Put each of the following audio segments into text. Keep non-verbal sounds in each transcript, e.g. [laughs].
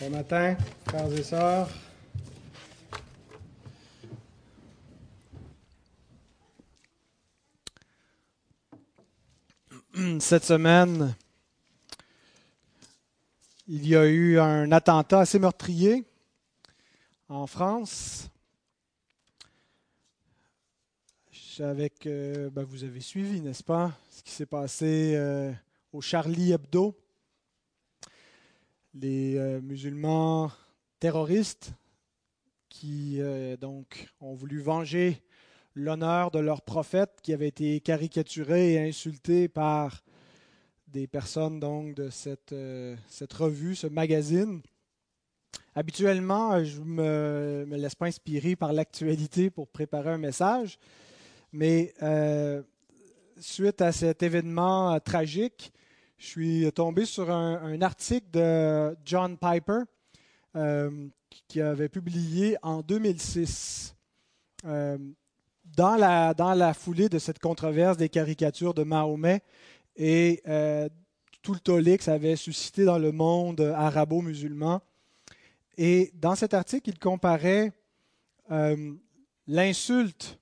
Bon matin, frères et sœurs. Cette semaine, il y a eu un attentat assez meurtrier en France. Avec, euh, ben, vous avez suivi, n'est-ce pas, ce qui s'est passé euh, au Charlie Hebdo les euh, musulmans terroristes qui euh, donc ont voulu venger l'honneur de leur prophète qui avait été caricaturé et insulté par des personnes donc de cette, euh, cette revue, ce magazine. Habituellement, je ne me, me, laisse pas inspirer par l'actualité pour préparer un message, mais suite à cet événement tragique, je suis tombé sur un, article de John Piper euh, qui avait publié en 2006. Euh, dans, la, foulée de cette controverse des caricatures de Mahomet et euh, tout le tollé que ça avait suscité dans le monde arabo-musulman. Et dans cet article, il comparait l'insulte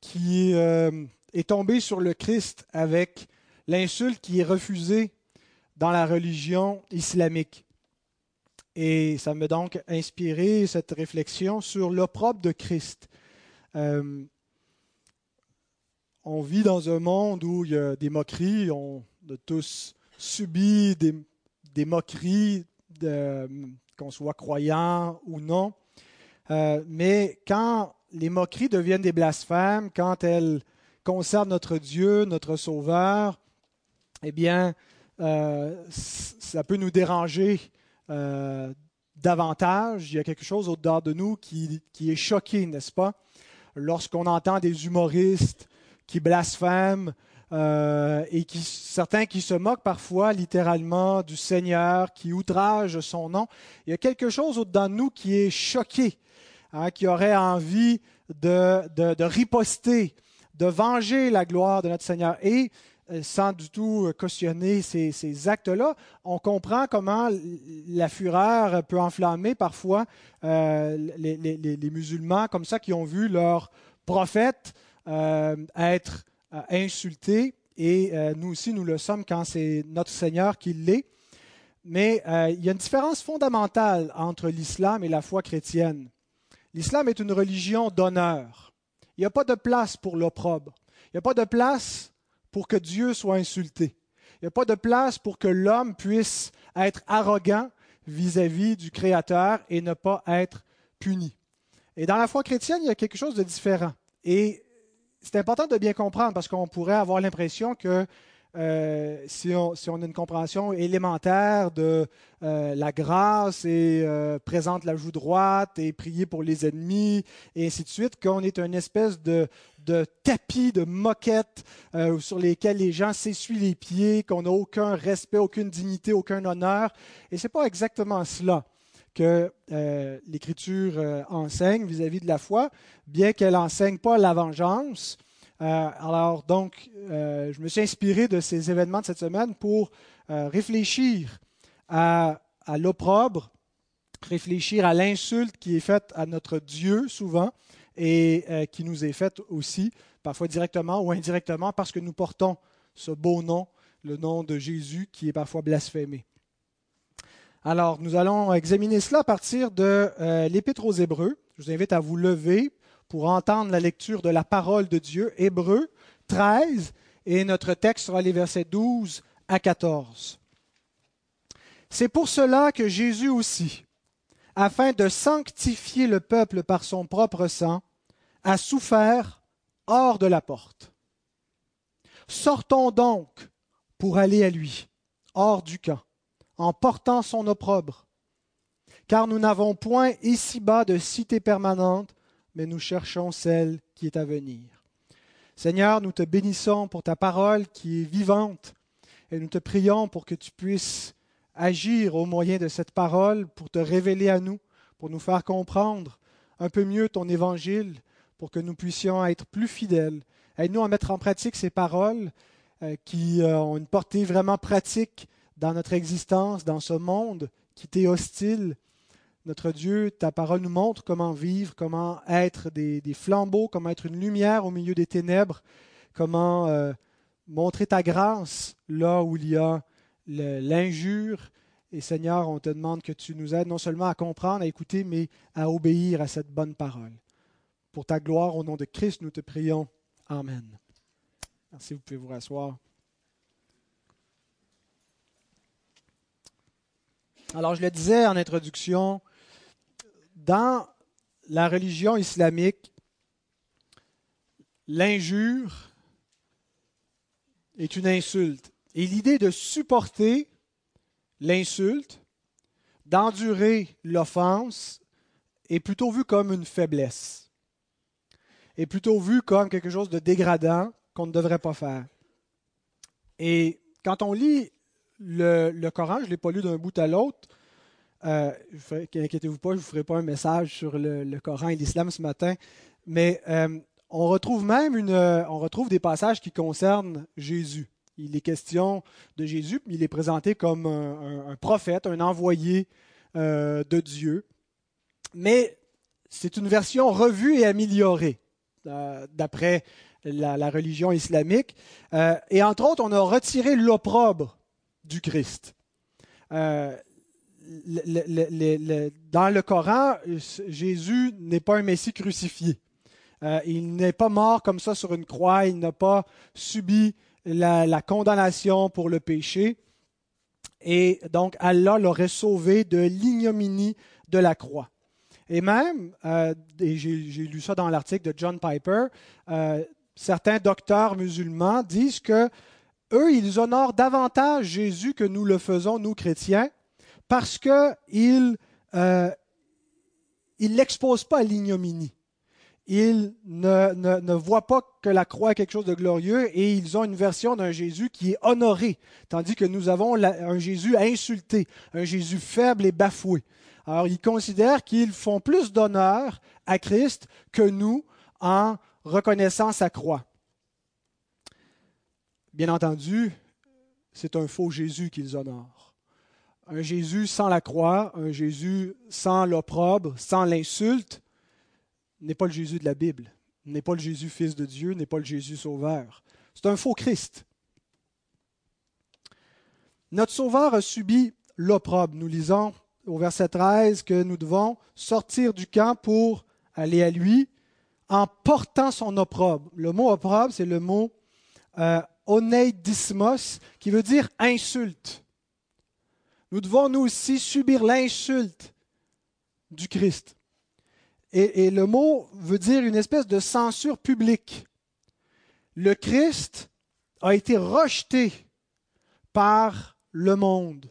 qui est tombée sur le Christ avec l'insulte qui est refusée dans la religion islamique. Et ça m'a donc inspiré cette réflexion sur l'opprobre de Christ. Euh, on vit dans un monde où il y a des moqueries, on a tous subi des, moqueries, qu'on soit croyant ou non. Euh, mais quand les moqueries deviennent des blasphèmes, quand elles concernent notre Dieu, notre Sauveur, eh bien, euh, ça peut nous déranger euh, davantage. Il y a quelque chose au-dedans de nous qui, est choqué, n'est-ce pas? Lorsqu'on entend des humoristes qui blasphèment euh, et qui, certains qui se moquent parfois littéralement du Seigneur, qui outragent son nom, il y a quelque chose au-dedans de nous qui est choqué, hein, qui aurait envie de, riposter, de venger la gloire de notre Seigneur. Et sans du tout cautionner ces, actes-là, on comprend comment la fureur peut enflammer parfois euh, les, musulmans comme ça qui ont vu leur prophète euh, être insulté. Et nous aussi, nous le sommes quand c'est notre Seigneur qui l'est. Mais il y a une différence fondamentale entre l'islam et la foi chrétienne. L'islam est une religion d'honneur. Il n'y a pas de place pour l'opprobre. Il n'y a pas de place pour que Dieu soit insulté. Il n'y a pas de place pour que l'homme puisse être arrogant vis-à-vis du Créateur et ne pas être puni. Et dans la foi chrétienne, il y a quelque chose de différent. Et c'est important de bien comprendre parce qu'on pourrait avoir l'impression que euh, si, on, a une compréhension élémentaire de euh, la grâce et euh, présente la joue droite et prier pour les ennemis et ainsi de suite, qu'on est une espèce de, tapis, de moquettes sur lesquels les gens s'essuient les pieds, qu'on n'a aucun respect, aucune dignité, aucun honneur. Et ce n'est pas exactement cela que l'Écriture enseigne vis-à-vis -vis de la foi, bien qu'elle n'enseigne pas la vengeance euh, alors, donc, euh, je me suis inspiré de ces événements de cette semaine pour euh, réfléchir à, l'opprobre, réfléchir à l'insulte qui est faite à notre Dieu souvent et qui nous est faite aussi, parfois directement ou indirectement, parce que nous portons ce beau nom, le nom de Jésus, qui est parfois blasphémé. Alors, nous allons examiner cela à partir de l'Épître aux Hébreux. Je vous invite à vous lever pour entendre la lecture de la parole de Dieu, Hébreu 13, et notre texte sera les versets 12 à 14. C'est pour cela que Jésus aussi, afin de sanctifier le peuple par son propre sang, a souffert hors de la porte. Sortons donc pour aller à lui, hors du camp, en portant son opprobre, car nous n'avons point ici-bas de cité permanente, mais nous cherchons celle qui est à venir. Seigneur, nous te bénissons pour ta parole qui est vivante et nous te prions pour que tu puisses agir au moyen de cette parole pour te révéler à nous, pour nous faire comprendre un peu mieux ton évangile, pour que nous puissions être plus fidèles. Aide-nous à mettre en pratique ces paroles euh, qui euh, ont une portée vraiment pratique dans notre existence, dans ce monde qui t'est hostile. Notre Dieu, ta parole nous montre comment vivre, comment être des, flambeaux, comment être une lumière au milieu des ténèbres, comment euh, montrer ta grâce là où il y a l'injure. Et Seigneur, on te demande que tu nous aides non seulement à comprendre, à écouter, mais à obéir à cette bonne parole. Pour ta gloire, au nom de Christ, nous te prions. Amen. Merci, vous pouvez vous rasseoir. Alors, je le disais en introduction, dans la religion islamique, l'injure est une insulte. Et l'idée de supporter l'insulte, d'endurer l'offense, est plutôt vue comme une faiblesse, est plutôt vue comme quelque chose de dégradant qu'on ne devrait pas faire. Et quand on lit le, Coran, je ne l'ai pas lu d'un bout à l'autre, euh, inquiétez-vous pas, je ne vous ferai pas un message sur le, Coran et l'islam ce matin, mais euh, on retrouve même une, on retrouve des passages qui concernent Jésus. Il est question de Jésus, il est présenté comme un, prophète, un envoyé euh, de Dieu. Mais c'est une version revue et améliorée, euh, d'après la, religion islamique. Euh, et entre autres, on a retiré l'opprobre du Christ. Dans le Coran, Jésus n'est pas un Messie crucifié. il n'est pas mort comme ça sur une croix, il n'a pas subi la, condamnation pour le péché. Et donc Allah l'aurait sauvé de l'ignominie de la croix. Et même, euh, j'ai lu ça dans l'article de John Piper, euh, certains docteurs musulmans disent que eux, ils honorent davantage Jésus que nous le faisons, nous chrétiens, parce qu'ils euh, ne l'exposent pas à l'ignominie ils ne, voient pas que la croix est quelque chose de glorieux et ils ont une version d'un Jésus qui est honoré, tandis que nous avons un Jésus insulté, un Jésus faible et bafoué. Alors ils considèrent qu'ils font plus d'honneur à Christ que nous en reconnaissant sa croix. Bien entendu, c'est un faux Jésus qu'ils honorent. Un Jésus sans la croix, un Jésus sans l'opprobre, sans l'insulte, n'est pas le Jésus de la Bible, n'est pas le Jésus fils de Dieu, n'est pas le Jésus sauveur. C'est un faux Christ. Notre sauveur a subi l'opprobre. Nous lisons au verset 13 que nous devons sortir du camp pour aller à lui en portant son opprobre. Le mot opprobre, c'est le mot euh, oneidismos, qui veut dire insulte. Nous devons nous aussi subir l'insulte du Christ. Et, le mot veut dire une espèce de censure publique. Le Christ a été rejeté par le monde.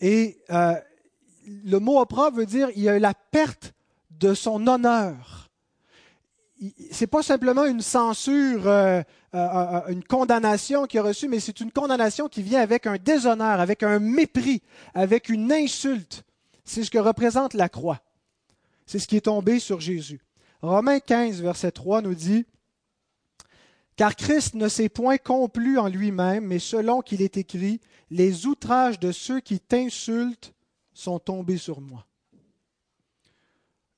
Et euh, le mot opprobre veut dire il y a eu la perte de son honneur. Ce n'est pas simplement une censure, euh, euh, une condamnation qu'il a reçue, mais c'est une condamnation qui vient avec un déshonneur, avec un mépris, avec une insulte. C'est ce que représente la croix. C'est ce qui est tombé sur Jésus. Romains 15, verset 3 nous dit, Car Christ ne s'est point complu en lui-même, mais selon qu'il est écrit, les outrages de ceux qui t'insultent sont tombés sur moi.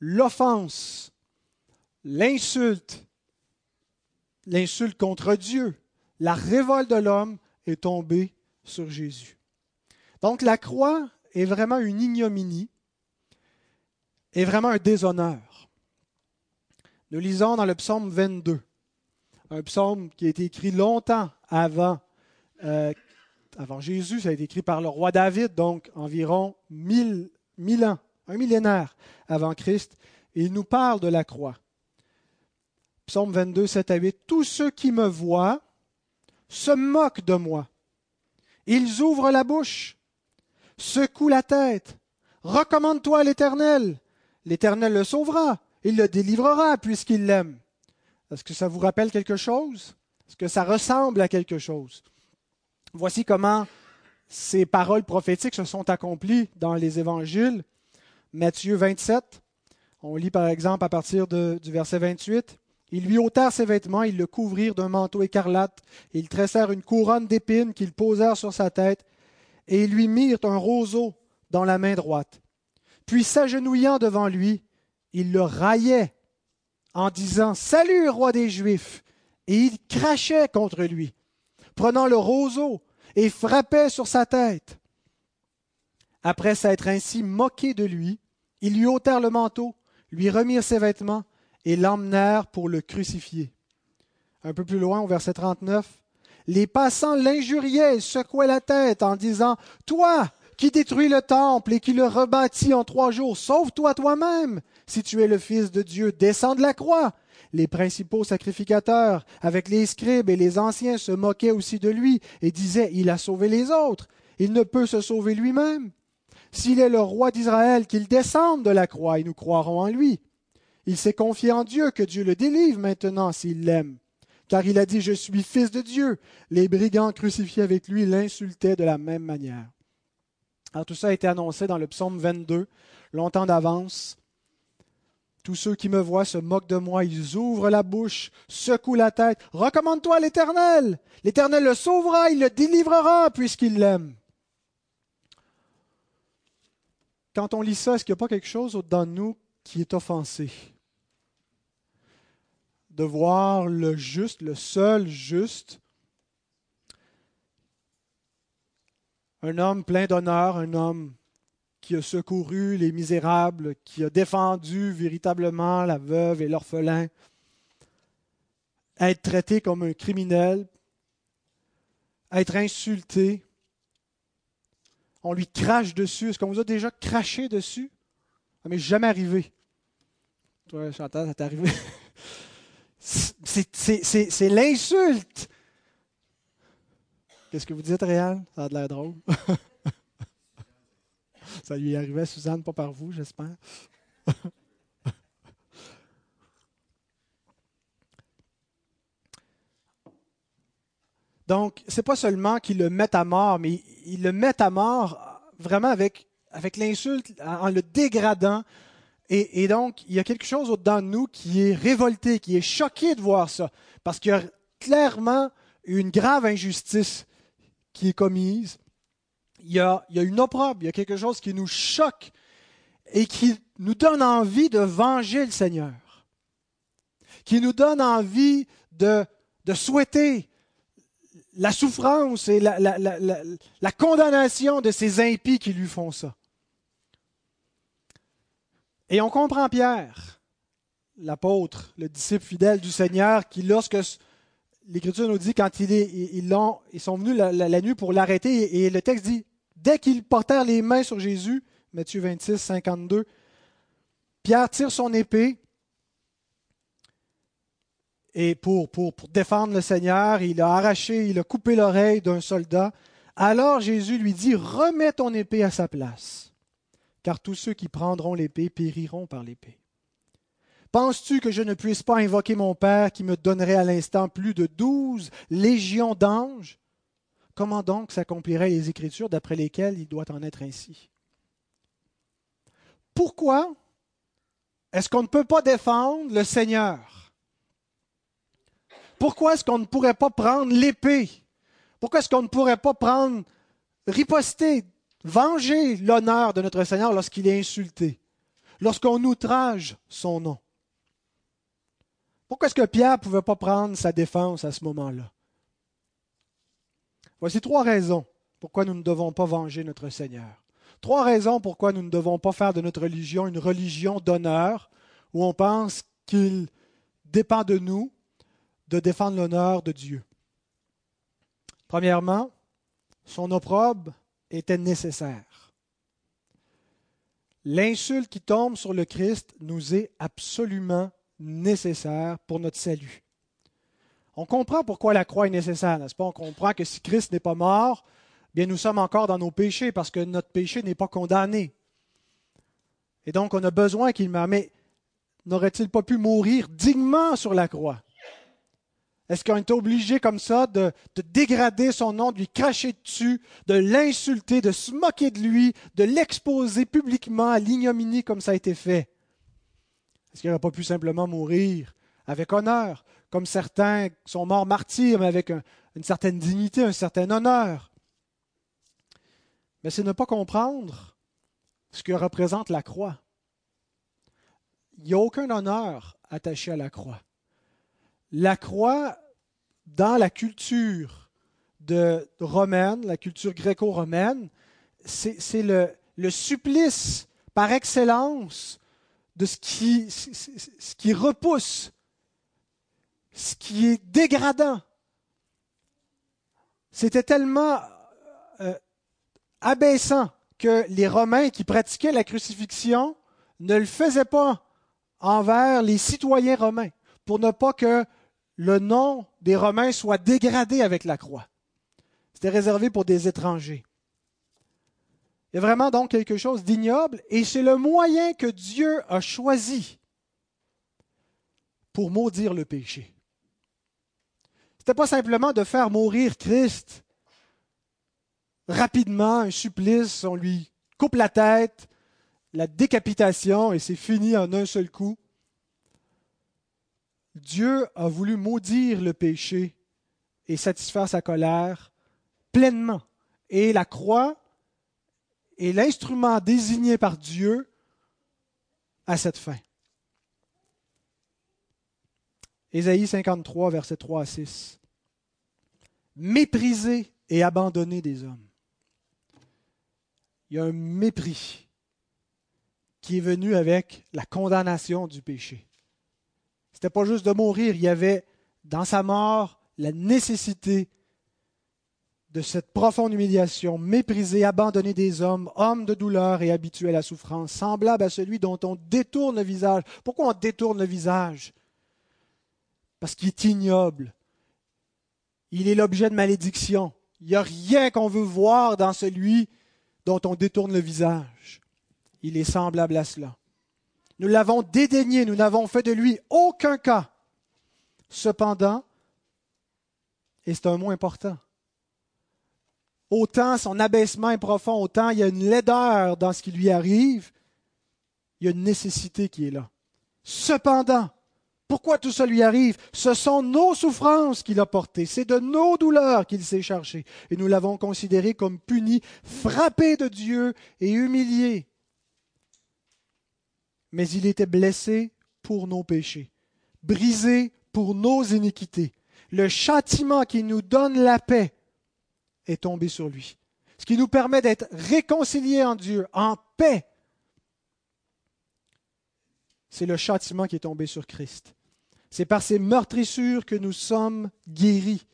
L'offense, l'insulte, l'insulte contre Dieu, la révolte de l'homme est tombée sur Jésus. Donc la croix est vraiment une ignominie est vraiment un déshonneur. Nous lisons dans le psaume 22, un psaume qui a été écrit longtemps avant, euh, avant Jésus, ça a été écrit par le roi David, donc environ mille, mille ans, un millénaire avant Christ, et il nous parle de la croix. Psaume 22, 7 à 8. Tous ceux qui me voient se moquent de moi. Ils ouvrent la bouche, secouent la tête. Recommande-toi à l'Éternel, l'Éternel le sauvera, il le délivrera puisqu'il l'aime. Est-ce que ça vous rappelle quelque chose? Est-ce que ça ressemble à quelque chose? Voici comment ces paroles prophétiques se sont accomplies dans les évangiles. Matthieu 27, on lit par exemple à partir du verset 28. Ils lui ôtèrent ses vêtements, ils le couvrirent d'un manteau écarlate, ils tressèrent une couronne d'épines qu'ils posèrent sur sa tête, et ils lui mirent un roseau dans la main droite. Puis s'agenouillant devant lui, il le raillait en disant Salut, roi des Juifs Et il crachait contre lui, prenant le roseau, et frappait sur sa tête. Après s'être ainsi moqué de lui, ils lui ôtèrent le manteau, lui remirent ses vêtements, et l'emmenèrent pour le crucifier. Un peu plus loin, au verset 39, les passants l'injuriaient et secouaient la tête en disant Toi, qui détruis le temple et qui le rebâtis en trois jours, sauve-toi toi-même. Si tu es le Fils de Dieu, descends de la croix. Les principaux sacrificateurs, avec les scribes et les anciens, se moquaient aussi de lui et disaient Il a sauvé les autres. Il ne peut se sauver lui-même. S'il est le roi d'Israël, qu'il descende de la croix et nous croirons en lui. Il s'est confié en Dieu, que Dieu le délivre maintenant s'il l'aime car il a dit Je suis fils de Dieu. Les brigands crucifiés avec lui l'insultaient de la même manière. Alors tout ça a été annoncé dans le psaume 22, longtemps d'avance. Tous ceux qui me voient se moquent de moi, ils ouvrent la bouche, secouent la tête. Recommande-toi à l'Éternel. L'Éternel le sauvera, il le délivrera puisqu'il l'aime. Quand on lit ça, est-ce qu'il n'y a pas quelque chose de nous qui est offensé? de voir le juste, le seul juste, un homme plein d'honneur, un homme qui a secouru les misérables, qui a défendu véritablement la veuve et l'orphelin, être traité comme un criminel, être insulté. On lui crache dessus. Est-ce qu'on vous a déjà craché dessus? Ça m'est jamais arrivé. Toi, Chantal, ça t'est arrivé? [laughs] C'est l'insulte. Qu'est-ce que vous dites, Réal? Ça a de l'air drôle. [laughs] Ça lui arrivait à Suzanne, pas par vous, j'espère. [laughs] Donc, c'est pas seulement qu'il le met à mort, mais il le met à mort vraiment avec, avec l'insulte, en le dégradant, et, donc, il y a quelque chose au-dedans de nous qui est révolté, qui est choqué de voir ça, parce qu'il y a clairement une grave injustice qui est commise. Il y a, une opprobre, il y a quelque chose qui nous choque et qui nous donne envie de venger le Seigneur, qui nous donne envie de, souhaiter la souffrance et la, condamnation de ces impies qui lui font ça. Et on comprend Pierre, l'apôtre, le disciple fidèle du Seigneur, qui, lorsque l'Écriture nous dit, quand il est, ils, sont venus la, nuit pour l'arrêter, et, le texte dit, dès qu'ils portèrent les mains sur Jésus, Matthieu 26, 52, Pierre tire son épée et pour, pour, pour, défendre le Seigneur, il a arraché, il a coupé l'oreille d'un soldat. Alors Jésus lui dit, remets ton épée à sa place car tous ceux qui prendront l'épée périront par l'épée. Penses-tu que je ne puisse pas invoquer mon Père qui me donnerait à l'instant plus de douze légions d'anges? Comment donc s'accompliraient les Écritures d'après lesquelles il doit en être ainsi? Pourquoi est-ce qu'on ne peut pas défendre le Seigneur? Pourquoi est-ce qu'on ne pourrait pas prendre l'épée? Pourquoi est-ce qu'on ne pourrait pas prendre, riposter, venger l'honneur de notre Seigneur lorsqu'il est insulté, lorsqu'on outrage son nom. Pourquoi est-ce que Pierre ne pouvait pas prendre sa défense à ce moment-là? Voici trois raisons pourquoi nous ne devons pas venger notre Seigneur. Trois raisons pourquoi nous ne devons pas faire de notre religion une religion d'honneur, où on pense qu'il dépend de nous de défendre l'honneur de Dieu. Premièrement, son opprobre était nécessaire. L'insulte qui tombe sur le Christ nous est absolument nécessaire pour notre salut. On comprend pourquoi la croix est nécessaire, n'est-ce pas? On comprend que si Christ n'est pas mort, bien nous sommes encore dans nos péchés parce que notre péché n'est pas condamné. Et donc on a besoin qu'il meure. Mais n'aurait-il pas pu mourir dignement sur la croix? Est-ce qu'on est obligé comme ça de, dégrader son nom, de lui cracher dessus, de l'insulter, de se moquer de lui, de l'exposer publiquement à l'ignominie comme ça a été fait? Est-ce qu'il n'aurait pas pu simplement mourir avec honneur, comme certains sont morts martyrs, mais avec une certaine dignité, un certain honneur? Mais c'est ne pas comprendre ce que représente la croix. Il n'y a aucun honneur attaché à la croix. La croix, dans la culture romaine, la culture gréco-romaine, c'est le, supplice par excellence de ce qui, ce qui repousse, ce qui est dégradant. C'était tellement euh, abaissant que les Romains qui pratiquaient la crucifixion ne le faisaient pas envers les citoyens romains, pour ne pas que le nom des Romains soit dégradé avec la croix. C'était réservé pour des étrangers. Il y a vraiment donc quelque chose d'ignoble et c'est le moyen que Dieu a choisi pour maudire le péché. Ce n'était pas simplement de faire mourir Christ rapidement, un supplice, on lui coupe la tête, la décapitation et c'est fini en un seul coup. Dieu a voulu maudire le péché et satisfaire sa colère pleinement. Et la croix est l'instrument désigné par Dieu à cette fin. Ésaïe 53, versets 3 à 6. Méprisé et abandonné des hommes. Il y a un mépris qui est venu avec la condamnation du péché. Ce n'était pas juste de mourir, il y avait dans sa mort la nécessité de cette profonde humiliation, méprisé, abandonné des hommes, homme de douleur et habitué à la souffrance, semblable à celui dont on détourne le visage. Pourquoi on détourne le visage? Parce qu'il est ignoble. Il est l'objet de malédiction. Il n'y a rien qu'on veut voir dans celui dont on détourne le visage il est semblable à cela. Nous l'avons dédaigné, nous n'avons fait de lui aucun cas. Cependant, et c'est un mot important, autant son abaissement est profond, autant il y a une laideur dans ce qui lui arrive, il y a une nécessité qui est là. Cependant, pourquoi tout ça lui arrive? Ce sont nos souffrances qu'il a portées, c'est de nos douleurs qu'il s'est chargé, et nous l'avons considéré comme puni, frappé de Dieu et humilié mais il était blessé pour nos péchés, brisé pour nos iniquités. Le châtiment qui nous donne la paix est tombé sur lui. Ce qui nous permet d'être réconciliés en Dieu, en paix, c'est le châtiment qui est tombé sur Christ. C'est par ces meurtrissures que nous sommes guéris.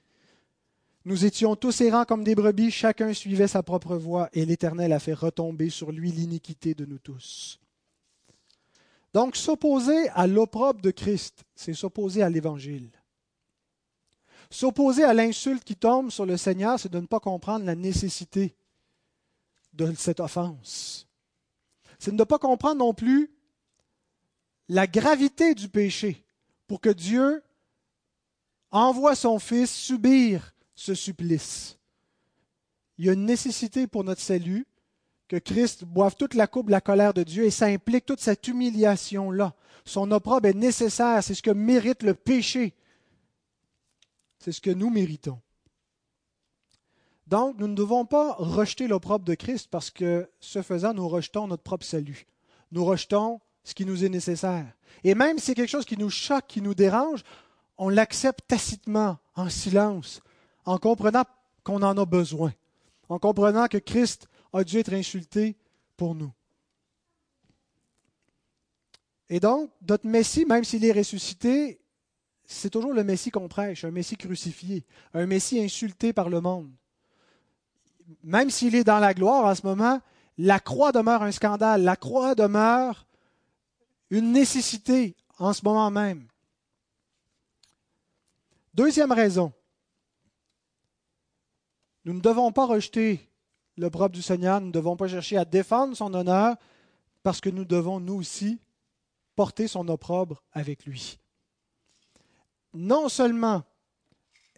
Nous étions tous errants comme des brebis, chacun suivait sa propre voie, et l'Éternel a fait retomber sur lui l'iniquité de nous tous. Donc, s'opposer à l'opprobre de Christ, c'est s'opposer à l'Évangile. S'opposer à l'insulte qui tombe sur le Seigneur, c'est de ne pas comprendre la nécessité de cette offense. C'est de ne pas comprendre non plus la gravité du péché pour que Dieu envoie son Fils subir ce supplice. Il y a une nécessité pour notre salut, que Christ boive toute la coupe de la colère de Dieu et ça implique toute cette humiliation-là. Son opprobre est nécessaire, c'est ce que mérite le péché. C'est ce que nous méritons. Donc, nous ne devons pas rejeter l'opprobre de Christ parce que, ce faisant, nous rejetons notre propre salut. Nous rejetons ce qui nous est nécessaire. Et même si c'est quelque chose qui nous choque, qui nous dérange, on l'accepte tacitement, en silence, en comprenant qu'on en a besoin, en comprenant que Christ a dû être insulté pour nous. Et donc, notre Messie, même s'il est ressuscité, c'est toujours le Messie qu'on prêche, un Messie crucifié, un Messie insulté par le monde. Même s'il est dans la gloire en ce moment, la croix demeure un scandale, la croix demeure une nécessité en ce moment même. Deuxième raison, nous ne devons pas rejeter l'opprobre du Seigneur, nous ne devons pas chercher à défendre son honneur parce que nous devons, nous aussi, porter son opprobre avec lui. Non seulement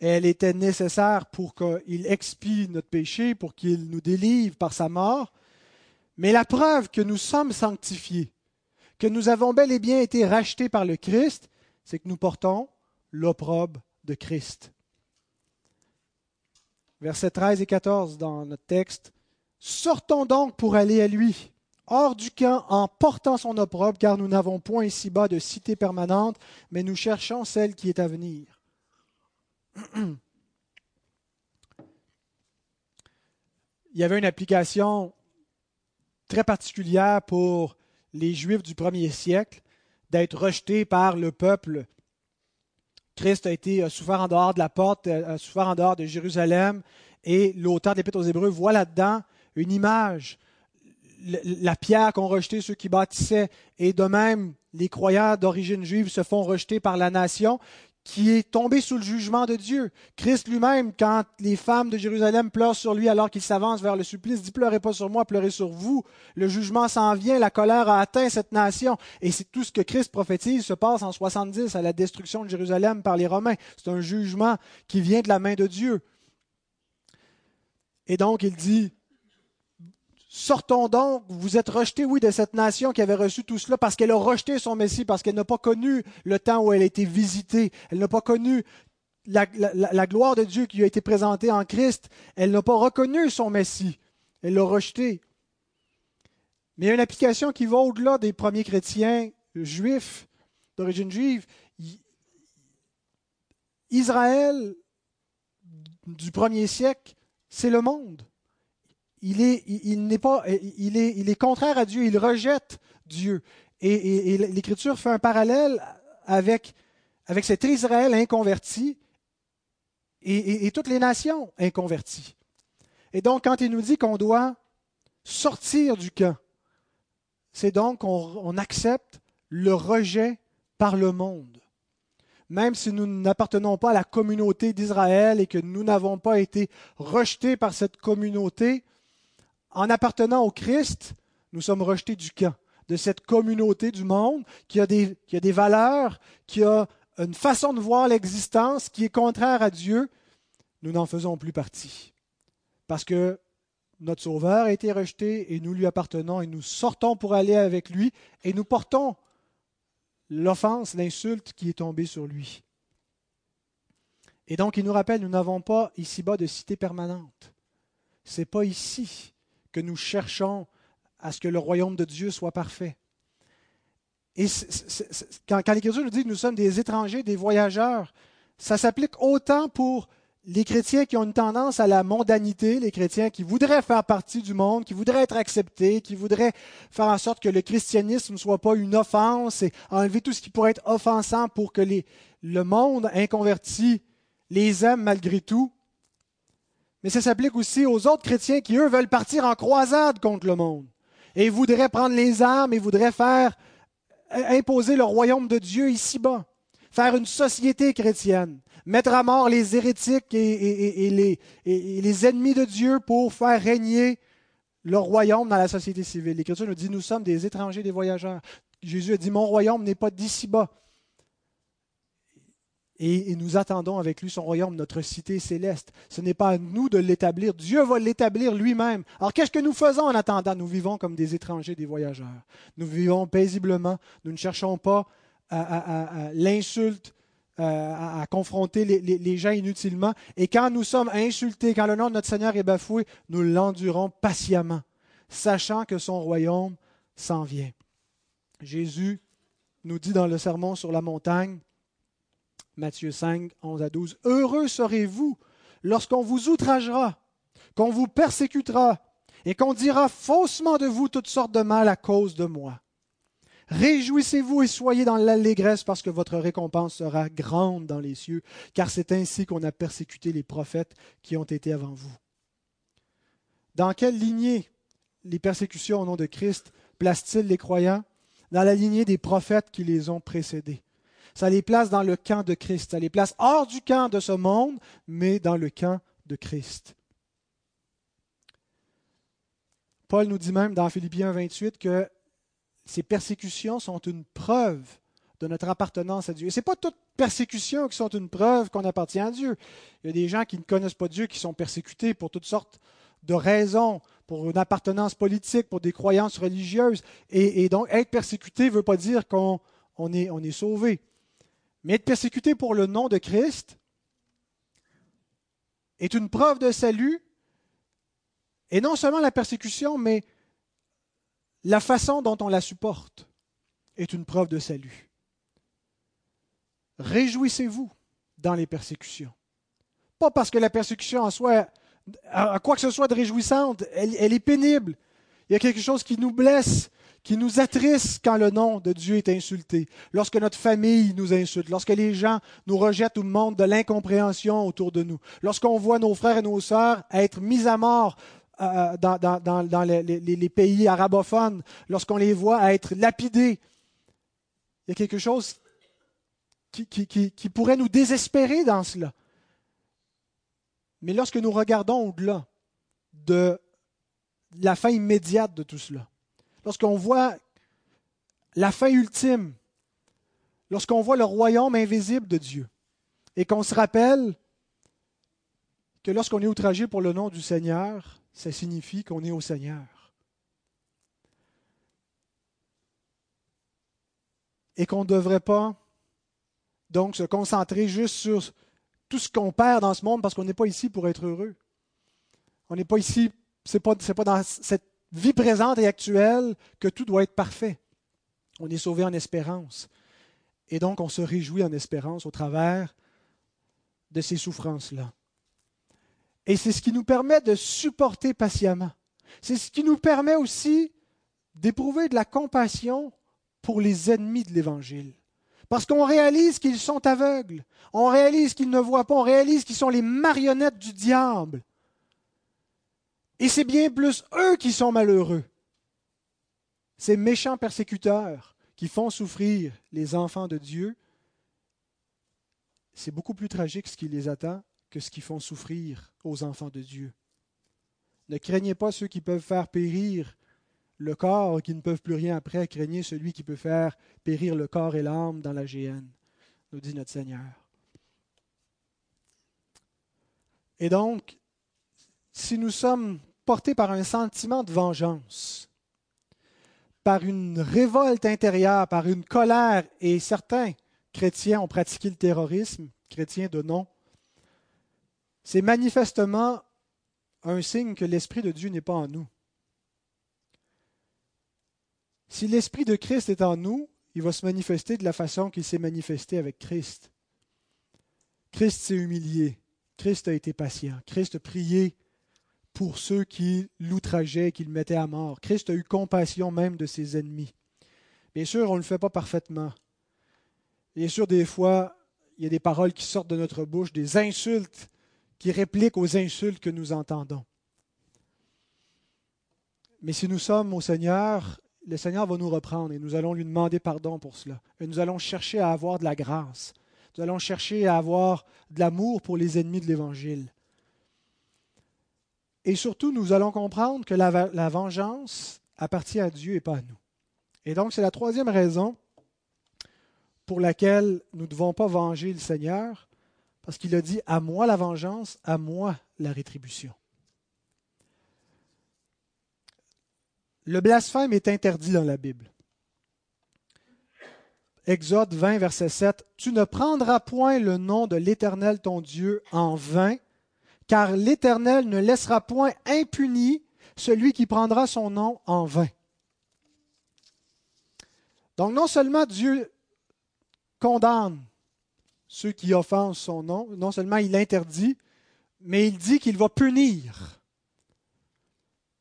elle était nécessaire pour qu'il expie notre péché, pour qu'il nous délivre par sa mort, mais la preuve que nous sommes sanctifiés, que nous avons bel et bien été rachetés par le Christ, c'est que nous portons l'opprobre de Christ versets 13 et 14 dans notre texte. Sortons donc pour aller à lui. hors du camp en portant son opprobre, car nous n'avons point ici-bas de cité permanente, mais nous cherchons celle qui est à venir. [clears throat] Il y avait une application très particulière pour les Juifs du premier siècle d'être rejetés par le peuple. Christ a été souffert en dehors de la porte, a souffert en dehors de Jérusalem, et l'auteur de l'Épître aux Hébreux voit là-dedans une image la pierre qu'ont rejeté ceux qui bâtissaient, et de même, les croyants d'origine juive se font rejeter par la nation qui est tombée sous le jugement de Dieu. Christ lui-même, quand les femmes de Jérusalem pleurent sur lui alors qu'il s'avance vers le supplice, dit pleurez pas sur moi, pleurez sur vous. Le jugement s'en vient, la colère a atteint cette nation. Et c'est tout ce que Christ prophétise se passe en 70 à la destruction de Jérusalem par les Romains. C'est un jugement qui vient de la main de Dieu. Et donc il dit, Sortons donc, vous êtes rejetés, oui, de cette nation qui avait reçu tout cela parce qu'elle a rejeté son Messie, parce qu'elle n'a pas connu le temps où elle a été visitée, elle n'a pas connu la, gloire de Dieu qui lui a été présentée en Christ, elle n'a pas reconnu son Messie, elle l'a rejeté. Mais il y a une application qui va au-delà des premiers chrétiens juifs, d'origine juive. Israël du premier siècle, c'est le monde il est, il, n'est pas, il est, contraire à Dieu, il rejette Dieu. Et, l'Écriture fait un parallèle avec, avec cet Israël inconverti et, toutes les nations inconverties. Et donc, quand il nous dit qu'on doit sortir du camp, c'est donc qu'on accepte le rejet par le monde. Même si nous n'appartenons pas à la communauté d'Israël et que nous n'avons pas été rejetés par cette communauté, en appartenant au Christ, nous sommes rejetés du camp, de cette communauté du monde qui a des, valeurs, qui a une façon de voir l'existence qui est contraire à Dieu. Nous n'en faisons plus partie. Parce que notre Sauveur a été rejeté et nous lui appartenons et nous sortons pour aller avec lui et nous portons l'offense, l'insulte qui est tombée sur lui. Et donc il nous rappelle, nous n'avons pas ici-bas de cité permanente. Ce n'est pas ici que nous cherchons à ce que le royaume de Dieu soit parfait. Et quand, l'Écriture nous dit que nous sommes des étrangers, des voyageurs, ça s'applique autant pour les chrétiens qui ont une tendance à la mondanité, les chrétiens qui voudraient faire partie du monde, qui voudraient être acceptés, qui voudraient faire en sorte que le christianisme ne soit pas une offense et enlever tout ce qui pourrait être offensant pour que le monde inconverti les aime malgré tout. Mais ça s'applique aussi aux autres chrétiens qui, eux, veulent partir en croisade contre le monde et voudraient prendre les armes et voudraient faire euh, imposer le royaume de Dieu ici-bas, faire une société chrétienne, mettre à mort les hérétiques et, les, et, les, ennemis de Dieu pour faire régner le royaume dans la société civile. L'Écriture nous dit, nous sommes des étrangers, des voyageurs. Jésus a dit, mon royaume n'est pas d'ici-bas et, nous attendons avec lui son royaume, notre cité céleste. Ce n'est pas à nous de l'établir, Dieu va l'établir lui-même. Alors qu'est-ce que nous faisons en attendant? Nous vivons comme des étrangers, des voyageurs. Nous vivons paisiblement, nous ne cherchons pas à, l'insulte, à, confronter les, les, gens inutilement. Et quand nous sommes insultés, quand le nom de notre Seigneur est bafoué, nous l'endurons patiemment, sachant que son royaume s'en vient. Jésus nous dit dans le sermon sur la montagne, Matthieu 5, 11 à 12. Heureux serez-vous lorsqu'on vous outragera, qu'on vous persécutera et qu'on dira faussement de vous toutes sortes de mal à cause de moi. Réjouissez-vous et soyez dans l'allégresse parce que votre récompense sera grande dans les cieux, car c'est ainsi qu'on a persécuté les prophètes qui ont été avant vous. Dans quelle lignée les persécutions au nom de Christ placent-ils les croyants? Dans la lignée des prophètes qui les ont précédés. Ça les place dans le camp de Christ. Ça les place hors du camp de ce monde, mais dans le camp de Christ. Paul nous dit même dans Philippiens 28 que ces persécutions sont une preuve de notre appartenance à Dieu. Et ce n'est pas toutes persécutions qui sont une preuve qu'on appartient à Dieu. Il y a des gens qui ne connaissent pas Dieu, qui sont persécutés pour toutes sortes de raisons, pour une appartenance politique, pour des croyances religieuses. Et, donc, être persécuté ne veut pas dire qu'on est, sauvé. Mais être persécuté pour le nom de Christ est une preuve de salut, et non seulement la persécution, mais la façon dont on la supporte est une preuve de salut. Réjouissez-vous dans les persécutions. Pas parce que la persécution en soi à quoi que ce soit de réjouissante, elle, elle est pénible. Il y a quelque chose qui nous blesse, qui nous attriste quand le nom de Dieu est insulté, lorsque notre famille nous insulte, lorsque les gens nous rejettent ou montrent de l'incompréhension autour de nous, lorsqu'on voit nos frères et nos sœurs être mis à mort euh, dans, les, pays arabophones, lorsqu'on les voit être lapidés. Il y a quelque chose qui pourrait nous désespérer dans cela. Mais lorsque nous regardons au-delà de la fin immédiate de tout cela, lorsqu'on voit la fin ultime, lorsqu'on voit le royaume invisible de Dieu, et qu'on se rappelle que lorsqu'on est outragé pour le nom du Seigneur, ça signifie qu'on est au Seigneur. Et qu'on ne devrait pas donc se concentrer juste sur tout ce qu'on perd dans ce monde parce qu'on n'est pas ici pour être heureux. On n'est pas ici, ce n'est pas, pas dans cette vie présente et actuelle que tout doit être parfait. On est sauvé en espérance. Et donc, on se réjouit en espérance au travers de ces souffrances-là. Et c'est ce qui nous permet de supporter patiemment. C'est ce qui nous permet aussi d'éprouver de la compassion pour les ennemis de l'Évangile. Parce qu'on réalise qu'ils sont aveugles, on réalise qu'ils ne voient pas, on réalise qu'ils sont les marionnettes du diable. Et c'est bien plus eux qui sont malheureux. Ces méchants persécuteurs qui font souffrir les enfants de Dieu, c'est beaucoup plus tragique ce qui les attend que ce qui font souffrir aux enfants de Dieu. Ne craignez pas ceux qui peuvent faire périr le corps qui ne peuvent plus rien après, craignez celui qui peut faire périr le corps et l'âme dans la géhenne, nous dit notre Seigneur. Et donc, si nous sommes portés par un sentiment de vengeance, par une révolte intérieure, par une colère, et certains chrétiens ont pratiqué le terrorisme, chrétiens de nom, c'est manifestement un signe que l'Esprit de Dieu n'est pas en nous. Si l'Esprit de Christ est en nous, il va se manifester de la façon qu'il s'est manifesté avec Christ. Christ s'est humilié. Christ a été patient. Christ a prié pour ceux qui l'outrageaient, qui le mettaient à mort. Christ a eu compassion même de ses ennemis. Bien sûr, on ne le fait pas parfaitement. Bien sûr, des fois, il y a des paroles qui sortent de notre bouche, des insultes qui répliquent aux insultes que nous entendons. Mais si nous sommes au Seigneur, le Seigneur va nous reprendre et nous allons lui demander pardon pour cela. Et nous allons chercher à avoir de la grâce. Nous allons chercher à avoir de l'amour pour les ennemis de l'Évangile. Et surtout, nous allons comprendre que la, vengeance appartient à Dieu et pas à nous. Et donc, c'est la troisième raison pour laquelle nous ne devons pas venger le Seigneur, parce qu'il a dit, à moi la vengeance, à moi la rétribution. Le blasphème est interdit dans la Bible. Exode 20, verset 7. Tu ne prendras point le nom de l'Éternel ton Dieu en vain, car l'Éternel ne laissera point impuni celui qui prendra son nom en vain. Donc non seulement Dieu condamne ceux qui offensent son nom, non seulement il l'interdit, mais il dit qu'il va punir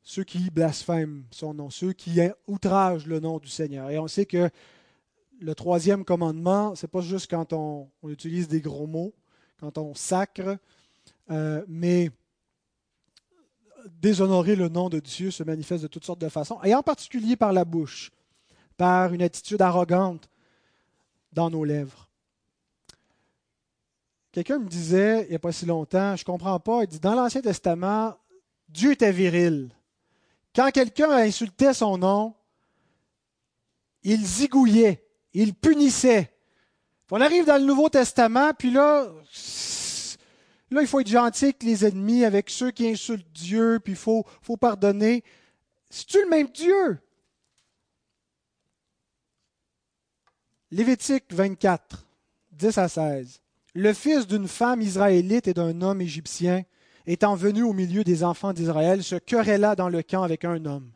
ceux qui blasphèment son nom, ceux qui outragent le nom du Seigneur. Et on sait que le troisième commandement, ce n'est pas juste quand on, utilise des gros mots, quand on sacre, euh, mais déshonorer le nom de Dieu se manifeste de toutes sortes de façons, et en particulier par la bouche, par une attitude arrogante dans nos lèvres. Quelqu'un me disait, il n'y a pas si longtemps, je ne comprends pas, il dit, dans l'Ancien Testament, Dieu était viril. Quand quelqu'un insultait son nom, il zigouillait, il punissait. On arrive dans le Nouveau Testament, puis là, là, il faut être gentil avec les ennemis, avec ceux qui insultent Dieu, puis il faut, pardonner. C'est-tu le même Dieu? Lévitique 24, 10 à 16. Le fils d'une femme israélite et d'un homme égyptien étant venu au milieu des enfants d'Israël, se querella dans le camp avec un homme.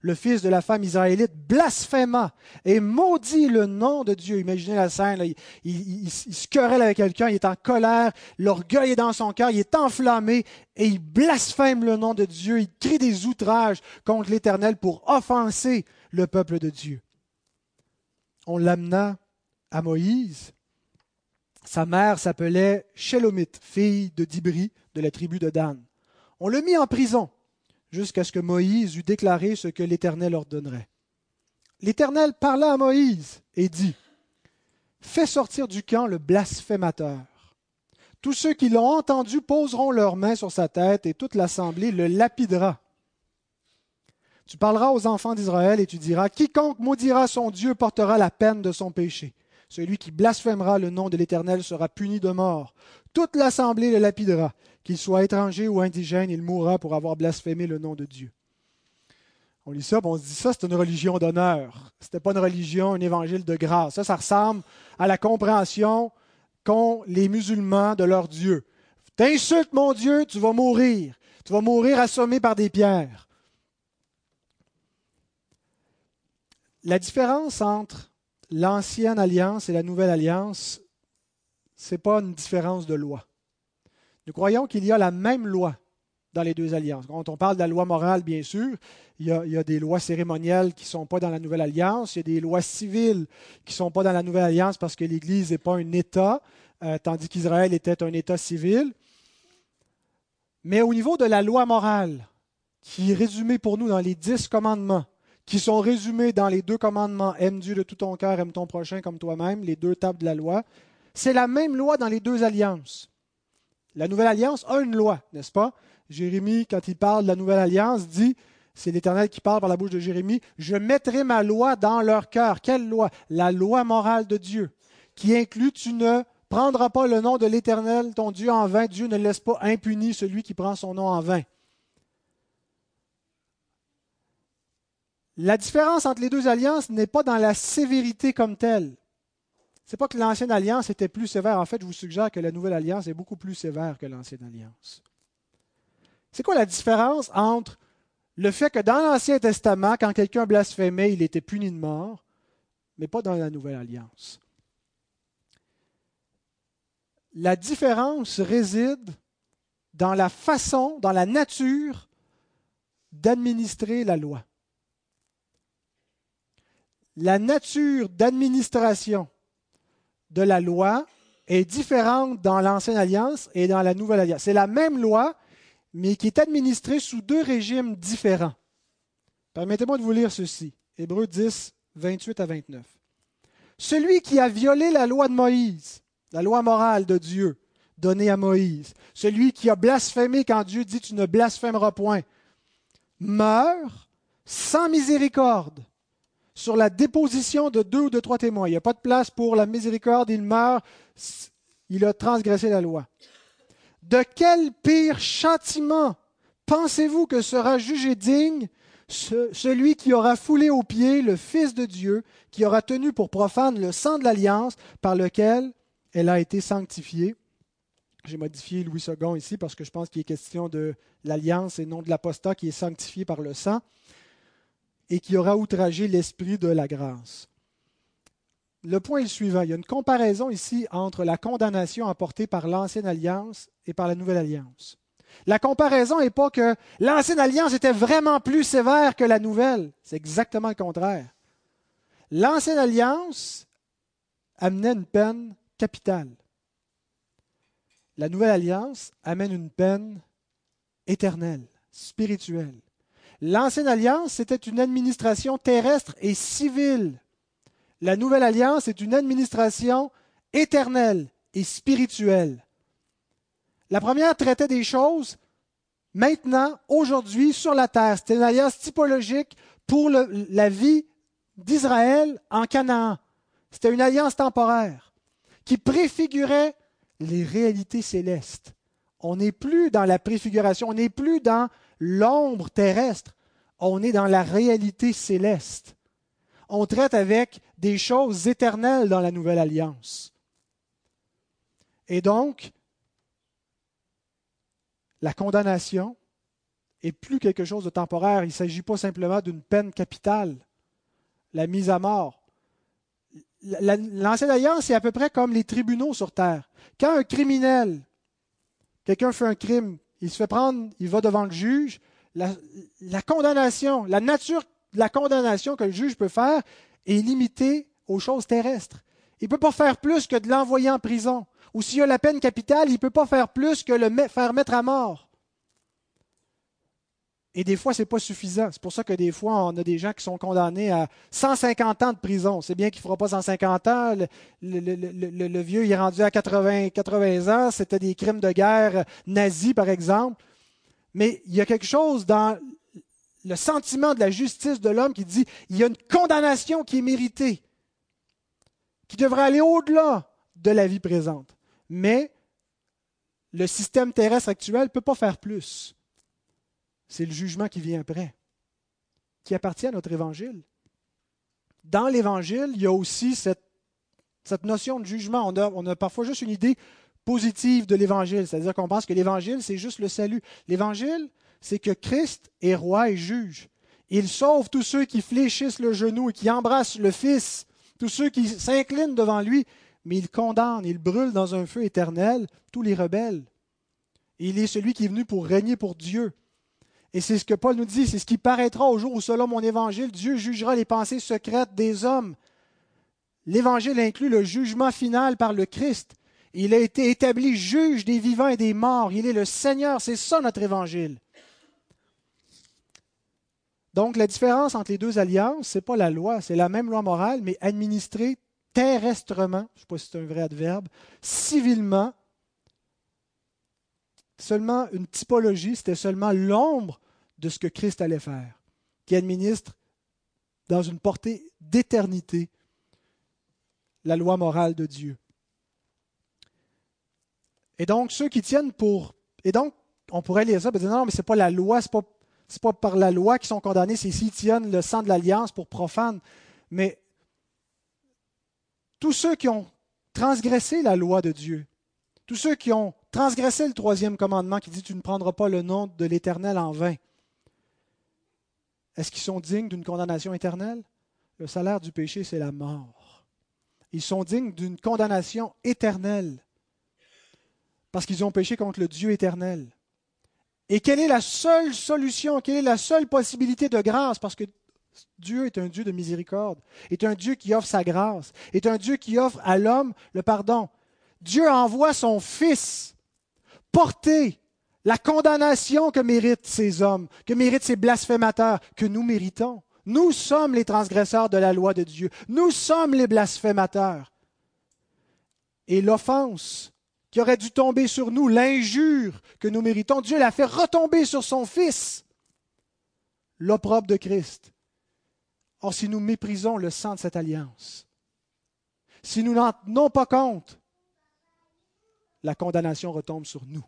Le fils de la femme israélite, blasphéma et maudit le nom de Dieu. Imaginez la scène, il, se querelle avec quelqu'un, il est en colère, l'orgueil est dans son cœur, il est enflammé et il blasphème le nom de Dieu, il crie des outrages contre l'Éternel pour offenser le peuple de Dieu. On l'amena à Moïse. Sa mère s'appelait Shélomite, fille de Dibri de la tribu de Dan. On le mit en prison jusqu'à ce que Moïse eût déclaré ce que l'Éternel ordonnerait. L'Éternel parla à Moïse et dit, Fais sortir du camp le blasphémateur. Tous ceux qui l'ont entendu poseront leurs mains sur sa tête et toute l'assemblée le lapidera. Tu parleras aux enfants d'Israël et tu diras, Quiconque maudira son Dieu portera la peine de son péché. Celui qui blasphémera le nom de l'Éternel sera puni de mort. Toute l'assemblée le lapidera. Qu'il soit étranger ou indigène, il mourra pour avoir blasphémé le nom de Dieu. On lit ça, on se dit ça, c'est une religion d'honneur. Ce n'était pas une religion, un évangile de grâce. Ça, ça ressemble à la compréhension qu'ont les musulmans de leur Dieu. T'insultes mon Dieu, tu vas mourir. Tu vas mourir assommé par des pierres. La différence entre l'ancienne alliance et la nouvelle alliance, ce n'est pas une différence de loi. Nous croyons qu'il y a la même loi dans les deux alliances. Quand on parle de la loi morale, bien sûr, il y a, des lois cérémonielles qui ne sont pas dans la nouvelle alliance, il y a des lois civiles qui ne sont pas dans la nouvelle alliance parce que l'Église n'est pas un État, euh, tandis qu'Israël était un État civil. Mais au niveau de la loi morale, qui est résumée pour nous dans les dix commandements, qui sont résumés dans les deux commandements, aime Dieu de tout ton cœur, aime ton prochain comme toi-même, les deux tables de la loi, c'est la même loi dans les deux alliances. La nouvelle alliance a une loi, n'est-ce pas? Jérémie, quand il parle de la nouvelle alliance, dit, c'est l'Éternel qui parle par la bouche de Jérémie, je mettrai ma loi dans leur cœur. Quelle loi? La loi morale de Dieu, qui inclut tu ne prendras pas le nom de l'Éternel, ton Dieu, en vain. Dieu ne laisse pas impuni celui qui prend son nom en vain. La différence entre les deux alliances n'est pas dans la sévérité comme telle n'est pas que l'ancienne alliance était plus sévère. En fait, je vous suggère que la nouvelle alliance est beaucoup plus sévère que l'ancienne alliance. C'est quoi la différence entre le fait que dans l'Ancien Testament, quand quelqu'un blasphémait, il était puni de mort, mais pas dans la nouvelle alliance? La différence réside dans la façon, dans la nature d'administrer la loi. La nature d'administration de la loi est différente dans l'Ancienne Alliance et dans la Nouvelle Alliance. C'est la même loi, mais qui est administrée sous deux régimes différents. Permettez-moi de vous lire ceci. Hébreux 10, 28 à 29. Celui qui a violé la loi de Moïse, la loi morale de Dieu donnée à Moïse, celui qui a blasphémé quand Dieu dit tu ne blasphémeras point, meurt sans miséricorde sur la déposition de deux ou de trois témoins. Il n'y a pas de place pour la miséricorde, il meurt, il a transgressé la loi. De quel pire châtiment pensez-vous que sera jugé digne celui qui aura foulé aux pieds le Fils de Dieu, qui aura tenu pour profane le sang de l'alliance par lequel elle a été sanctifiée? J'ai modifié Louis II ici parce que je pense qu'il est question de l'alliance et non de l'apostat qui est sanctifié par le sang et qui aura outragé l'esprit de la grâce. Le point est le suivant. Il y a une comparaison ici entre la condamnation apportée par l'ancienne alliance et par la nouvelle alliance. La comparaison n'est pas que l'ancienne alliance était vraiment plus sévère que la nouvelle. C'est exactement le contraire. L'ancienne alliance amenait une peine capitale. La nouvelle alliance amène une peine éternelle, spirituelle. L'ancienne alliance, c'était une administration terrestre et civile. La nouvelle alliance est une administration éternelle et spirituelle. La première traitait des choses maintenant, aujourd'hui, sur la terre. C'était une alliance typologique pour la vie d'Israël en Canaan. C'était une alliance temporaire qui préfigurait les réalités célestes. On n'est plus dans la préfiguration, on n'est plus dans l'ombre terrestre, on est dans la réalité céleste. On traite avec des choses éternelles dans la nouvelle alliance. Et donc, la condamnation est plus quelque chose de temporaire. Il ne s'agit pas simplement d'une peine capitale, la mise à mort. L'ancienne alliance, c'est à peu près comme les tribunaux sur Terre. Quand un criminel, quelqu'un fait un crime, il se fait prendre, il va devant le juge, la, condamnation, la nature de la condamnation que le juge peut faire est limitée aux choses terrestres. Il ne peut pas faire plus que de l'envoyer en prison. Ou s'il y a la peine capitale, il ne peut pas faire plus que le faire mettre à mort. Et des fois, ce n'est pas suffisant. C'est pour ça que des fois, on a des gens qui sont condamnés à 150 ans de prison. C'est bien qu'il ne fera pas 150 ans. Le, vieux, il est rendu à 80, 80 ans. C'était des crimes de guerre nazis, par exemple. Mais il y a quelque chose dans le sentiment de la justice de l'homme qui dit il y a une condamnation qui est méritée, qui devrait aller au-delà de la vie présente. Mais le système terrestre actuel ne peut pas faire plus c'est le jugement qui vient après, qui appartient à notre évangile. Dans l'évangile, il y a aussi cette, notion de jugement. On a, on a parfois juste une idée positive de l'évangile, c'est-à-dire qu'on pense que l'évangile, c'est juste le salut. L'évangile, c'est que Christ est roi et juge. Il sauve tous ceux qui fléchissent le genou et qui embrassent le Fils, tous ceux qui s'inclinent devant lui, mais il condamne, il brûle dans un feu éternel tous les rebelles. il est celui qui est venu pour régner pour Dieu. Et c'est ce que Paul nous dit, c'est ce qui paraîtra au jour où, selon mon évangile, Dieu jugera les pensées secrètes des hommes. L'évangile inclut le jugement final par le Christ. Il a été établi juge des vivants et des morts. Il est le Seigneur. C'est ça notre évangile. Donc la différence entre les deux alliances, ce n'est pas la loi, c'est la même loi morale, mais administrée terrestrement, je ne sais pas si c'est un vrai adverbe, civilement. Seulement une typologie, c'était seulement l'ombre de ce que Christ allait faire, qui administre dans une portée d'éternité la loi morale de Dieu. Et donc, ceux qui tiennent pour. Et donc, on pourrait lire ça et dire non, mais ce n'est pas la loi, ce n'est pas, pas par la loi qu'ils sont condamnés, c'est s'ils tiennent le sang de l'alliance pour profane. Mais tous ceux qui ont transgressé la loi de Dieu, tous ceux qui ont transgressé le troisième commandement qui dit Tu ne prendras pas le nom de l'Éternel en vain, est-ce qu'ils sont dignes d'une condamnation éternelle? Le salaire du péché, c'est la mort. Ils sont dignes d'une condamnation éternelle parce qu'ils ont péché contre le Dieu éternel. Et quelle est la seule solution, quelle est la seule possibilité de grâce? Parce que Dieu est un Dieu de miséricorde, est un Dieu qui offre sa grâce, est un Dieu qui offre à l'homme le pardon. Dieu envoie son Fils porter la condamnation que méritent ces hommes, que méritent ces blasphémateurs, que nous méritons. Nous sommes les transgresseurs de la loi de Dieu. Nous sommes les blasphémateurs. Et l'offense qui aurait dû tomber sur nous, l'injure que nous méritons, Dieu l'a fait retomber sur son Fils, l'opprobre de Christ. Or, si nous méprisons le sang de cette alliance, si nous n'en tenons pas compte, la condamnation retombe sur nous.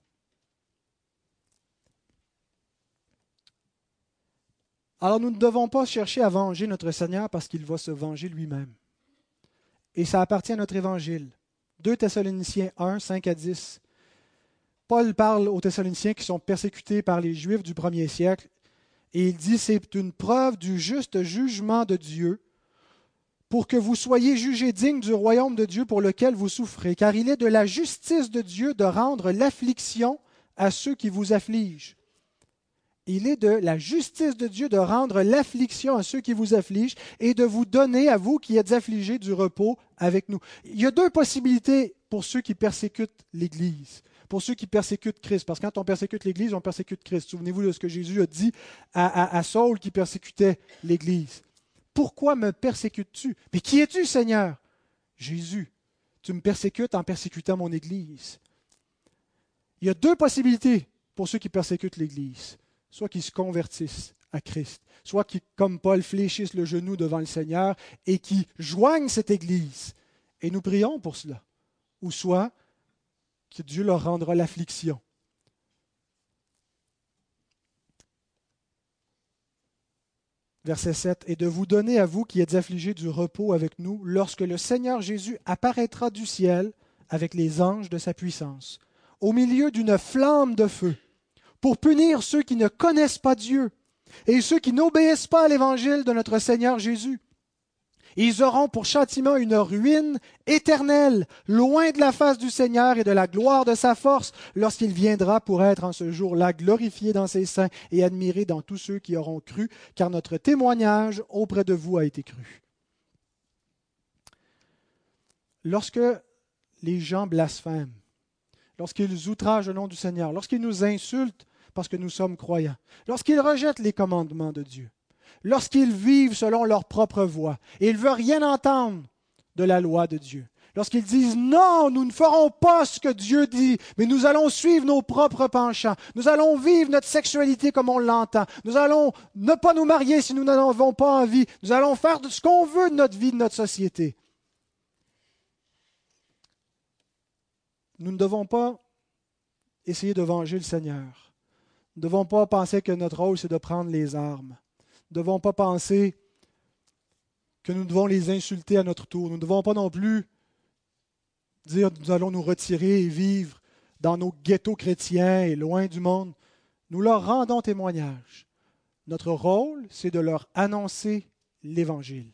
Alors nous ne devons pas chercher à venger notre Seigneur parce qu'il va se venger lui-même. Et ça appartient à notre évangile. 2 Thessaloniciens 1, 5 à 10. Paul parle aux Thessaloniciens qui sont persécutés par les Juifs du premier siècle et il dit c'est une preuve du juste jugement de Dieu pour que vous soyez jugés dignes du royaume de Dieu pour lequel vous souffrez, car il est de la justice de Dieu de rendre l'affliction à ceux qui vous affligent il est de la justice de Dieu de rendre l'affliction à ceux qui vous affligent et de vous donner à vous qui êtes affligés du repos avec nous. Il y a deux possibilités pour ceux qui persécutent l'Église, pour ceux qui persécutent Christ. Parce que quand on persécute l'Église, on persécute Christ. Souvenez-vous de ce que Jésus a dit à, à Saul qui persécutait l'Église. Pourquoi me persécutes-tu? Mais qui es-tu, Seigneur? Jésus. Tu me persécutes en persécutant mon Église. Il y a deux possibilités pour ceux qui persécutent l'Église soit qu'ils se convertissent à Christ, soit qu'ils, comme Paul, fléchissent le genou devant le Seigneur et qui joignent cette Église. Et nous prions pour cela. Ou soit que Dieu leur rendra l'affliction. Verset 7, et de vous donner à vous qui êtes affligés du repos avec nous, lorsque le Seigneur Jésus apparaîtra du ciel avec les anges de sa puissance, au milieu d'une flamme de feu pour punir ceux qui ne connaissent pas Dieu et ceux qui n'obéissent pas à l'évangile de notre Seigneur Jésus. Ils auront pour châtiment une ruine éternelle, loin de la face du Seigneur et de la gloire de sa force, lorsqu'il viendra pour être en ce jour-là glorifié dans ses saints et admiré dans tous ceux qui auront cru, car notre témoignage auprès de vous a été cru. Lorsque les gens blasphèment, lorsqu'ils outragent le nom du Seigneur, lorsqu'ils nous insultent parce que nous sommes croyants, lorsqu'ils rejettent les commandements de Dieu, lorsqu'ils vivent selon leur propre voie et ils ne veulent rien entendre de la loi de Dieu, lorsqu'ils disent non, nous ne ferons pas ce que Dieu dit, mais nous allons suivre nos propres penchants, nous allons vivre notre sexualité comme on l'entend, nous allons ne pas nous marier si nous n'en avons pas envie, nous allons faire ce qu'on veut de notre vie, de notre société. Nous ne devons pas essayer de venger le Seigneur. Nous ne devons pas penser que notre rôle, c'est de prendre les armes. Nous ne devons pas penser que nous devons les insulter à notre tour. Nous ne devons pas non plus dire nous allons nous retirer et vivre dans nos ghettos chrétiens et loin du monde. Nous leur rendons témoignage. Notre rôle, c'est de leur annoncer l'Évangile.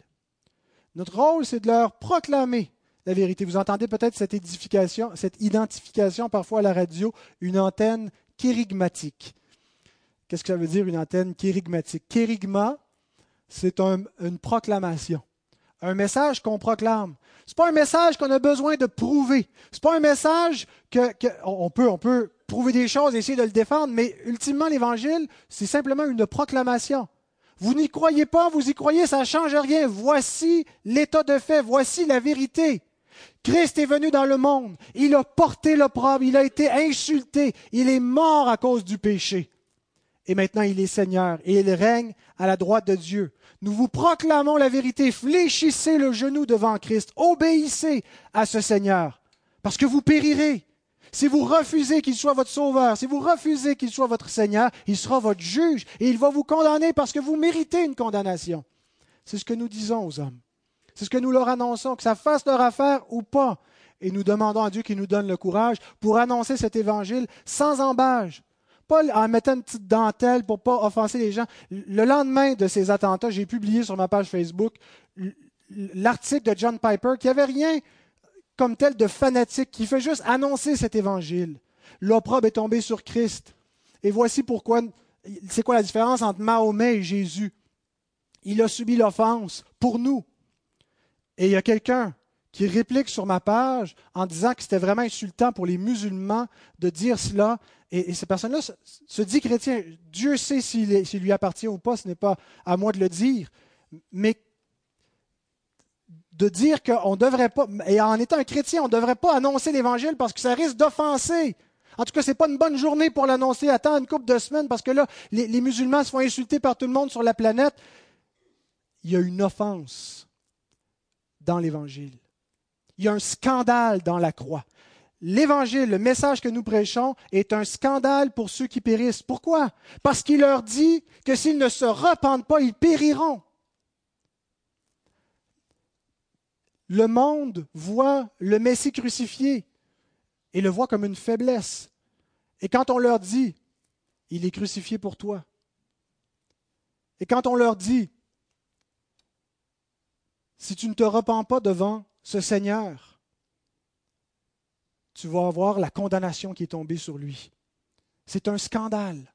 Notre rôle, c'est de leur proclamer la vérité. Vous entendez peut-être cette édification, cette identification parfois à la radio, une antenne kérigmatique. Qu'est-ce que ça veut dire une antenne kérigmatique? Kérigma, c'est une proclamation, un message qu'on proclame. Ce n'est pas un message qu'on a besoin de prouver. Ce n'est pas un message que, on, peut, on peut prouver des choses essayer de le défendre, mais ultimement, l'Évangile, c'est simplement une proclamation. Vous n'y croyez pas, vous y croyez, ça ne change rien. Voici l'état de fait, voici la vérité. Christ est venu dans le monde, il a porté l'opprobre, il a été insulté, il est mort à cause du péché. Et maintenant il est Seigneur et il règne à la droite de Dieu. Nous vous proclamons la vérité, fléchissez le genou devant Christ, obéissez à ce Seigneur, parce que vous périrez. Si vous refusez qu'il soit votre sauveur, si vous refusez qu'il soit votre Seigneur, il sera votre juge et il va vous condamner parce que vous méritez une condamnation. C'est ce que nous disons aux hommes. C'est ce que nous leur annonçons, que ça fasse leur affaire ou pas. Et nous demandons à Dieu qu'il nous donne le courage pour annoncer cet évangile sans embâge. Pas en mettant une petite dentelle pour ne pas offenser les gens. Le lendemain de ces attentats, j'ai publié sur ma page Facebook l'article de John Piper qui n'avait rien comme tel de fanatique, qui fait juste annoncer cet évangile. L'opprobre est tombé sur Christ. Et voici pourquoi, c'est quoi la différence entre Mahomet et Jésus? Il a subi l'offense pour nous. Et il y a quelqu'un qui réplique sur ma page en disant que c'était vraiment insultant pour les musulmans de dire cela. Et, ces personnes-là se, disent chrétiens. Dieu sait s'il lui appartient ou pas, ce n'est pas à moi de le dire. Mais de dire qu'on ne devrait pas, et en étant un chrétien, on ne devrait pas annoncer l'Évangile parce que ça risque d'offenser. En tout cas, ce n'est pas une bonne journée pour l'annoncer. Attends une couple de semaines parce que là, les musulmans se font insulter par tout le monde sur la planète. Il y a une offense dans l'Évangile. Il y a un scandale dans la croix. L'Évangile, le message que nous prêchons, est un scandale pour ceux qui périssent. Pourquoi? Parce qu'il leur dit que s'ils ne se repentent pas, ils périront. Le monde voit le Messie crucifié et le voit comme une faiblesse. Et quand on leur dit, il est crucifié pour toi, et quand on leur dit, si tu ne te repens pas devant ce Seigneur, tu vas avoir la condamnation qui est tombée sur lui. C'est un scandale.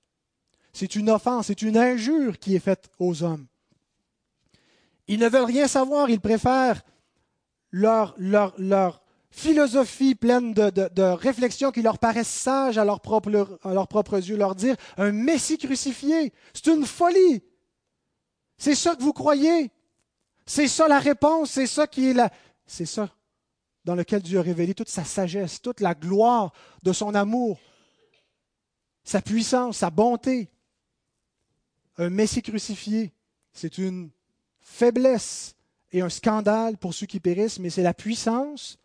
C'est une offense, c'est une injure qui est faite aux hommes. Ils ne veulent rien savoir, ils préfèrent leur, philosophie pleine de, réflexions qui leur paraissent sages à leurs propres yeux, leur dire un Messie crucifié, c'est une folie. C'est ça que vous croyez. C'est ça la réponse, c'est ça qui est. C'est ça dans lequel Dieu a révélé toute sa sagesse, toute la gloire de son amour, sa puissance, sa bonté. Un Messie crucifié, c'est une faiblesse et un scandale pour ceux qui périssent, mais c'est la puissance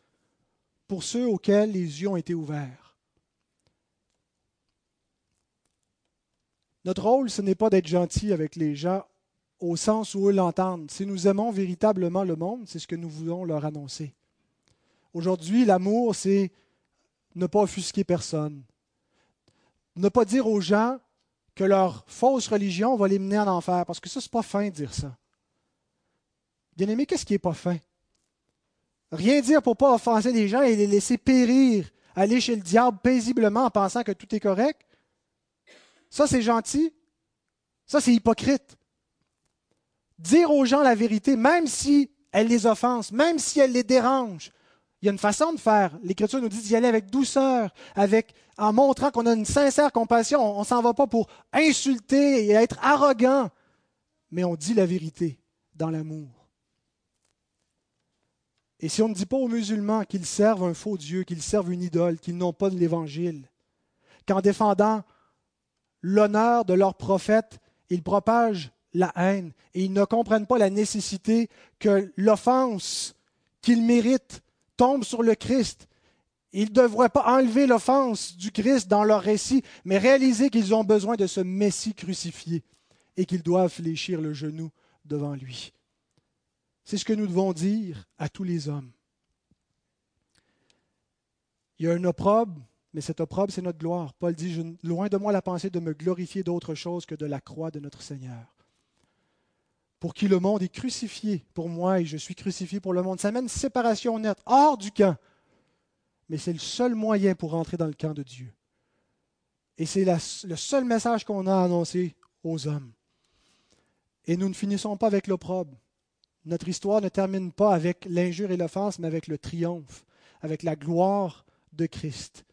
pour ceux auxquels les yeux ont été ouverts. Notre rôle, ce n'est pas d'être gentil avec les gens au sens où eux l'entendent. Si nous aimons véritablement le monde, c'est ce que nous voulons leur annoncer. Aujourd'hui, l'amour, c'est ne pas offusquer personne, ne pas dire aux gens que leur fausse religion va les mener en enfer, parce que ça, c'est pas fin de dire ça. Bien aimé, qu'est-ce qui n'est pas fin? Rien dire pour pas offenser les gens et les laisser périr, aller chez le diable paisiblement en pensant que tout est correct? Ça, c'est gentil. Ça, c'est hypocrite. Dire aux gens la vérité, même si elle les offense, même si elle les dérange, il y a une façon de faire. L'Écriture nous dit d'y aller avec douceur, avec, en montrant qu'on a une sincère compassion. On ne s'en va pas pour insulter et être arrogant, mais on dit la vérité dans l'amour. Et si on ne dit pas aux musulmans qu'ils servent un faux Dieu, qu'ils servent une idole, qu'ils n'ont pas de l'Évangile, qu'en défendant l'honneur de leur prophète, ils propagent la haine et ils ne comprennent pas la nécessité que l'offense qu'ils méritent tombent sur le Christ. Ils ne devraient pas enlever l'offense du Christ dans leur récit, mais réaliser qu'ils ont besoin de ce Messie crucifié et qu'ils doivent fléchir le genou devant lui. C'est ce que nous devons dire à tous les hommes. Il y a un opprobre, mais cet opprobre, c'est notre gloire. Paul dit, loin de moi la pensée de me glorifier d'autre chose que de la croix de notre Seigneur pour qui le monde est crucifié pour moi et je suis crucifié pour le monde. Ça mène séparation nette, hors du camp. Mais c'est le seul moyen pour entrer dans le camp de Dieu. Et c'est le seul message qu'on a annoncé aux hommes. Et nous ne finissons pas avec l'opprobre. Notre histoire ne termine pas avec l'injure et l'offense, mais avec le triomphe, avec la gloire de Christ.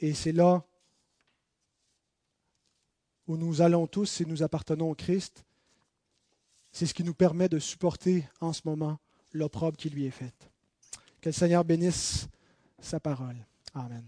Et c'est là où nous allons tous et nous appartenons au Christ. C'est ce qui nous permet de supporter en ce moment l'opprobre qui lui est faite. Que le Seigneur bénisse sa parole. Amen.